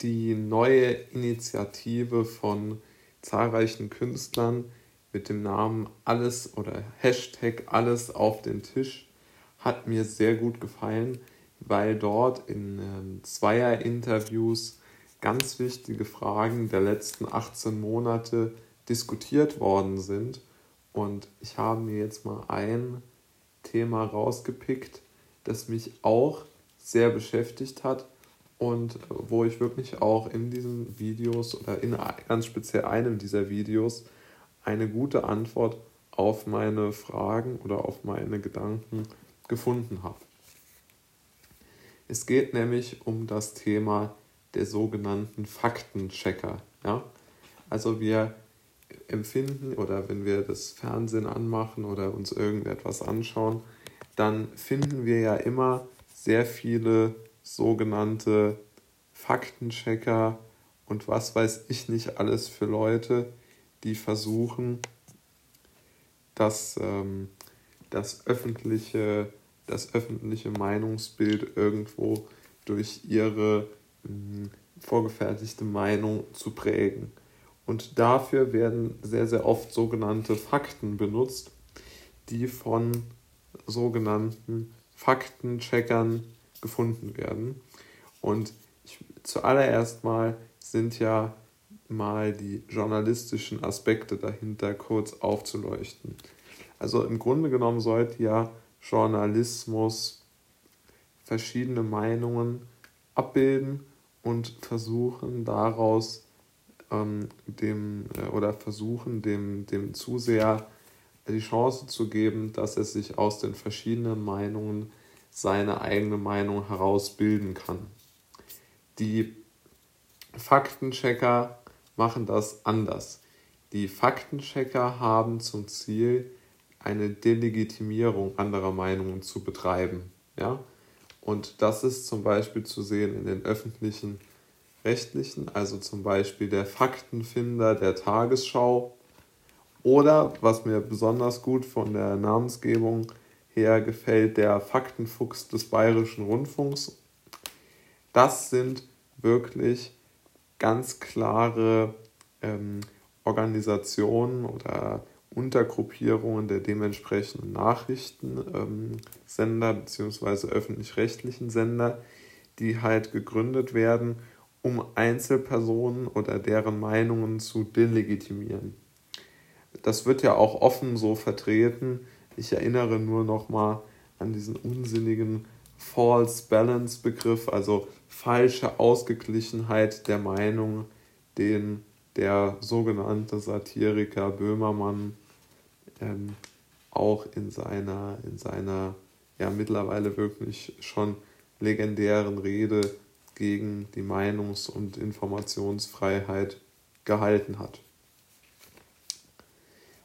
die neue Initiative von zahlreichen Künstlern mit dem Namen Alles oder Hashtag Alles auf den Tisch hat mir sehr gut gefallen, weil dort in äh, Zweier-Interviews ganz wichtige Fragen der letzten 18 Monate diskutiert worden sind. Und ich habe mir jetzt mal ein Thema rausgepickt, das mich auch sehr beschäftigt hat und wo ich wirklich auch in diesen Videos oder in ganz speziell einem dieser Videos eine gute Antwort auf meine Fragen oder auf meine Gedanken gefunden habe. Es geht nämlich um das Thema der sogenannten Faktenchecker. Ja? Also wir empfinden oder wenn wir das Fernsehen anmachen oder uns irgendetwas anschauen, dann finden wir ja immer sehr viele sogenannte Faktenchecker und was weiß ich nicht alles für Leute, die versuchen, das, ähm, das, öffentliche, das öffentliche Meinungsbild irgendwo durch ihre mh, hm, vorgefertigte Meinung zu prägen. Und dafür werden sehr, sehr oft sogenannte Fakten benutzt, die von sogenannten Faktencheckern gefunden werden. Und ich, zuallererst mal sind ja mal die journalistischen Aspekte dahinter kurz aufzuleuchten. Also im Grunde genommen sollte ja Journalismus verschiedene Meinungen abbilden und versuchen daraus ähm, dem äh, oder versuchen dem, dem Zuseher die Chance zu geben, dass er sich aus den verschiedenen Meinungen seine eigene Meinung herausbilden kann. Die Faktenchecker machen das anders. Die Faktenchecker haben zum Ziel, eine Delegitimierung anderer Meinungen zu betreiben. Ja? Und das ist zum Beispiel zu sehen in den öffentlichen rechtlichen, also zum Beispiel der Faktenfinder der Tagesschau oder, was mir besonders gut von der Namensgebung her gefällt, der Faktenfuchs des Bayerischen Rundfunks. Das sind wirklich ganz klare ähm, Organisationen oder Untergruppierungen der dementsprechenden Nachrichtensender bzw. öffentlich-rechtlichen Sender, die halt gegründet werden, um Einzelpersonen oder deren Meinungen zu delegitimieren. Das wird ja auch offen so vertreten. Ich erinnere nur noch mal an diesen unsinnigen False Balance Begriff, also falsche Ausgeglichenheit der Meinung, den der sogenannte Satiriker Böhmermann ähm, auch in seiner, in seiner ja mittlerweile wirklich schon legendären Rede gegen die Meinungs- und Informationsfreiheit gehalten hat.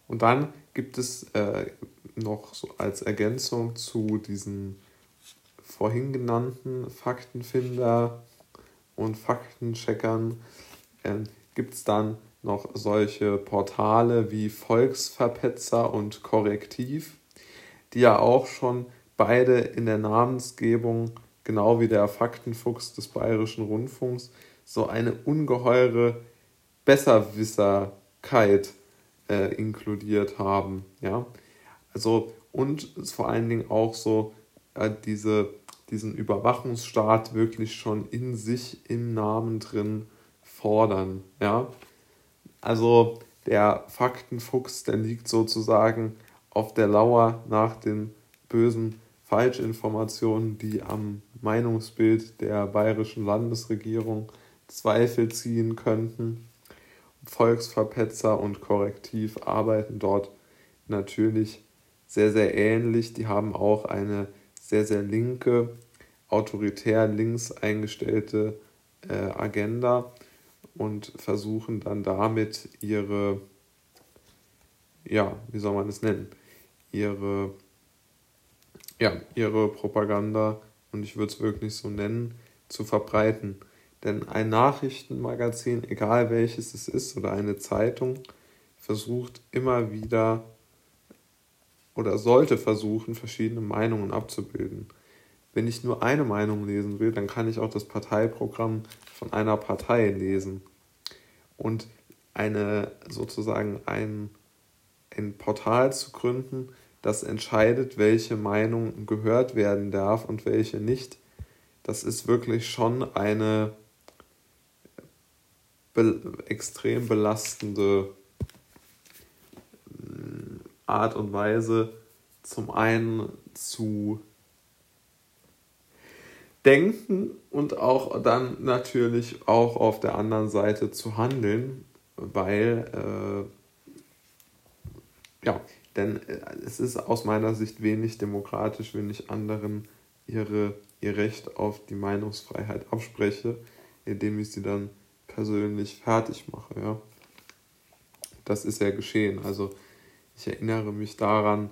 Und dann gibt es äh, noch so als Ergänzung zu diesen vorhin genannten Faktenfinder und Faktencheckern äh, gibt es dann noch solche Portale wie Volksverpetzer und Korrektiv, die ja auch schon beide in der Namensgebung, genau wie der Faktenfuchs des Bayerischen Rundfunks, so eine ungeheure Besserwisserkeit äh, inkludiert haben. Ja? Also, und vor allen Dingen auch so äh, diese, diesen Überwachungsstaat wirklich schon in sich im Namen drin fordern. Ja? Also der Faktenfuchs, der liegt sozusagen auf der Lauer nach den bösen Falschinformationen, die am Meinungsbild der bayerischen Landesregierung Zweifel ziehen könnten. Volksverpetzer und Korrektiv arbeiten dort natürlich sehr, sehr ähnlich. Die haben auch eine sehr, sehr linke, autoritär links eingestellte äh, Agenda und versuchen dann damit ihre, ja, wie soll man es nennen, ihre, ja, ihre Propaganda, und ich würde es wirklich so nennen, zu verbreiten. Denn ein Nachrichtenmagazin, egal welches es ist, oder eine Zeitung, versucht immer wieder oder sollte versuchen, verschiedene Meinungen abzubilden. wenn ich nur eine Meinung lesen will, dann kann ich auch das Parteiprogramm von einer Partei lesen. Und eine sozusagen ein, ein Portal zu gründen, das entscheidet, welche Meinung gehört werden darf und welche nicht, das ist wirklich schon eine be extrem belastende Art und Weise, zum einen zu denken und auch dann natürlich auch auf der anderen Seite zu handeln, weil äh, ja, denn äh, es ist aus meiner Sicht wenig demokratisch, wenn ich anderen ihre, ihr Recht auf die Meinungsfreiheit abspreche, indem ich sie dann persönlich fertig mache. Ja. Das ist ja geschehen. Also ich erinnere mich daran,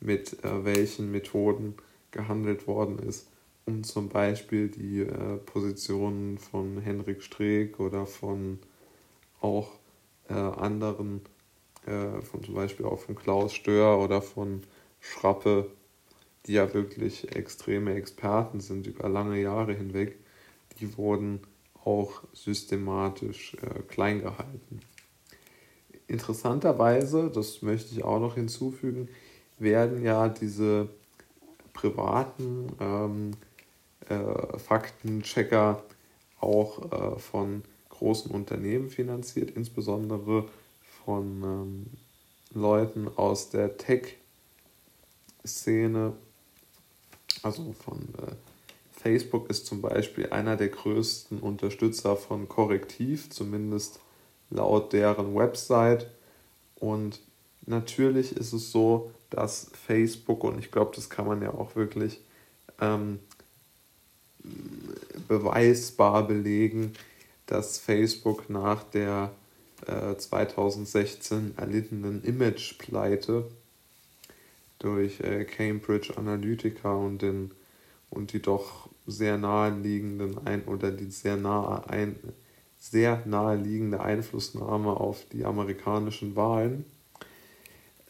mit äh, welchen Methoden gehandelt worden ist, um zum Beispiel die äh, Positionen von Henrik Streeck oder von auch äh, anderen äh, von zum Beispiel auch von Klaus Stör oder von Schrappe, die ja wirklich extreme Experten sind über lange Jahre hinweg, die wurden auch systematisch äh, klein gehalten. Interessanterweise, das möchte ich auch noch hinzufügen, werden ja diese privaten ähm, äh, Faktenchecker auch äh, von großen Unternehmen finanziert, insbesondere von ähm, Leuten aus der Tech-Szene. Also von äh, Facebook ist zum Beispiel einer der größten Unterstützer von Korrektiv, zumindest laut deren Website. Und natürlich ist es so, dass Facebook, und ich glaube, das kann man ja auch wirklich ähm, beweisbar belegen, dass Facebook nach der 2016 äh, erlittenen Image-Pleite durch äh, Cambridge Analytica und, den, und die doch sehr naheliegenden ein oder die sehr nahe ein, sehr naheliegende Einflussnahme auf die amerikanischen Wahlen,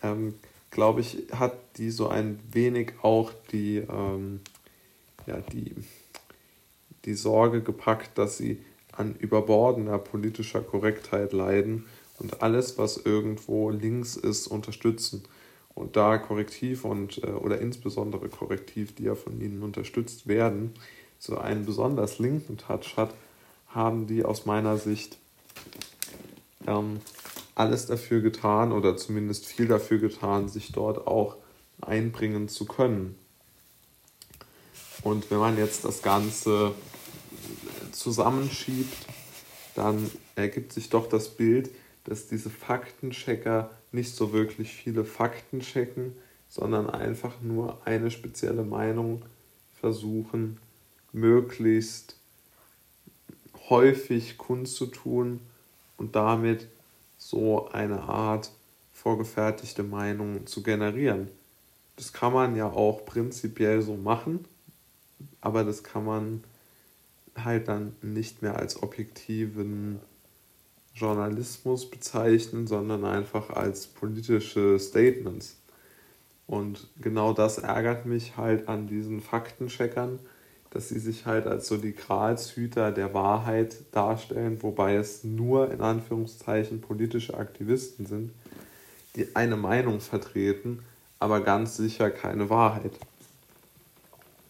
ähm, glaube ich, hat die so ein wenig auch die, ähm, ja, die, die Sorge gepackt, dass sie an überbordender politischer Korrektheit leiden und alles, was irgendwo links ist, unterstützen. Und da Korrektiv und äh, oder insbesondere Korrektiv, die ja von ihnen unterstützt werden, so einen besonders linken Touch hat, haben die aus meiner Sicht ähm, alles dafür getan oder zumindest viel dafür getan, sich dort auch einbringen zu können. Und wenn man jetzt das Ganze zusammenschiebt, dann ergibt sich doch das Bild, dass diese Faktenchecker nicht so wirklich viele Fakten checken, sondern einfach nur eine spezielle Meinung versuchen, möglichst häufig kundzutun und damit so eine Art vorgefertigte Meinung zu generieren. Das kann man ja auch prinzipiell so machen, aber das kann man halt dann nicht mehr als objektiven Journalismus bezeichnen, sondern einfach als politische Statements. Und genau das ärgert mich halt an diesen Faktencheckern, dass sie sich halt als so die Gralshüter der Wahrheit darstellen, wobei es nur in Anführungszeichen politische Aktivisten sind, die eine Meinung vertreten, aber ganz sicher keine Wahrheit.